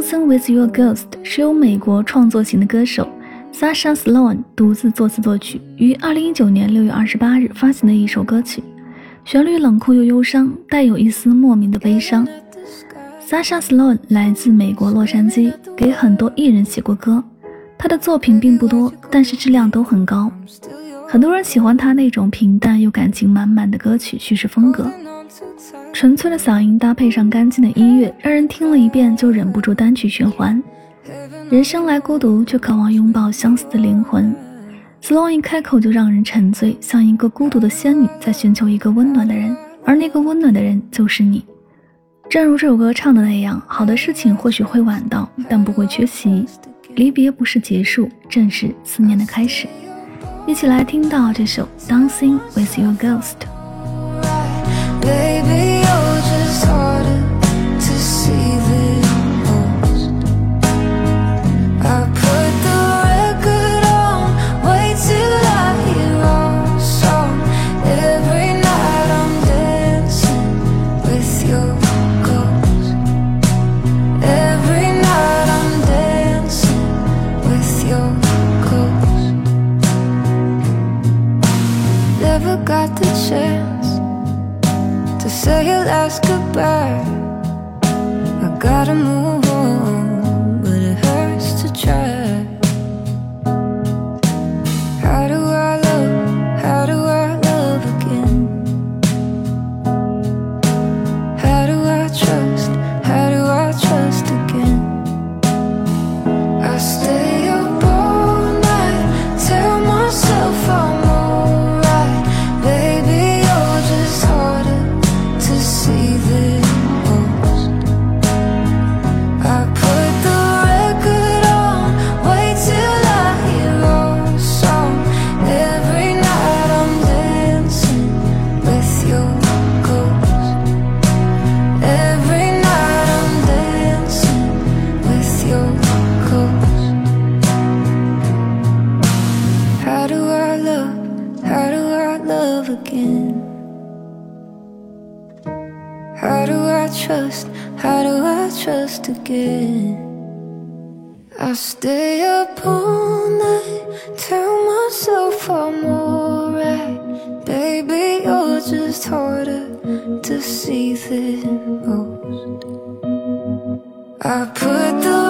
Dancing with Your Ghost 是由美国创作型的歌手 Sasha Sloan 独自作词作曲，于2019年6月28日发行的一首歌曲。旋律冷酷又忧伤，带有一丝莫名的悲伤。Sasha Sloan 来自美国洛杉矶，给很多艺人写过歌。他的作品并不多，但是质量都很高。很多人喜欢他那种平淡又感情满满的歌曲叙事风格。纯粹的嗓音搭配上干净的音乐，让人听了一遍就忍不住单曲循环。人生来孤独，却渴望拥抱相似的灵魂。Sloan 一开口就让人沉醉，像一个孤独的仙女在寻求一个温暖的人，而那个温暖的人就是你。正如这首歌唱的那样，好的事情或许会晚到，但不会缺席。离别不是结束，正是思念的开始。一起来听到这首《Dancing with Your Ghost》。Got the chance to say your last goodbye. I gotta move again? How do I trust? How do I trust again? I stay up all night, tell myself I'm alright. Baby, you're just harder to see than most. I put the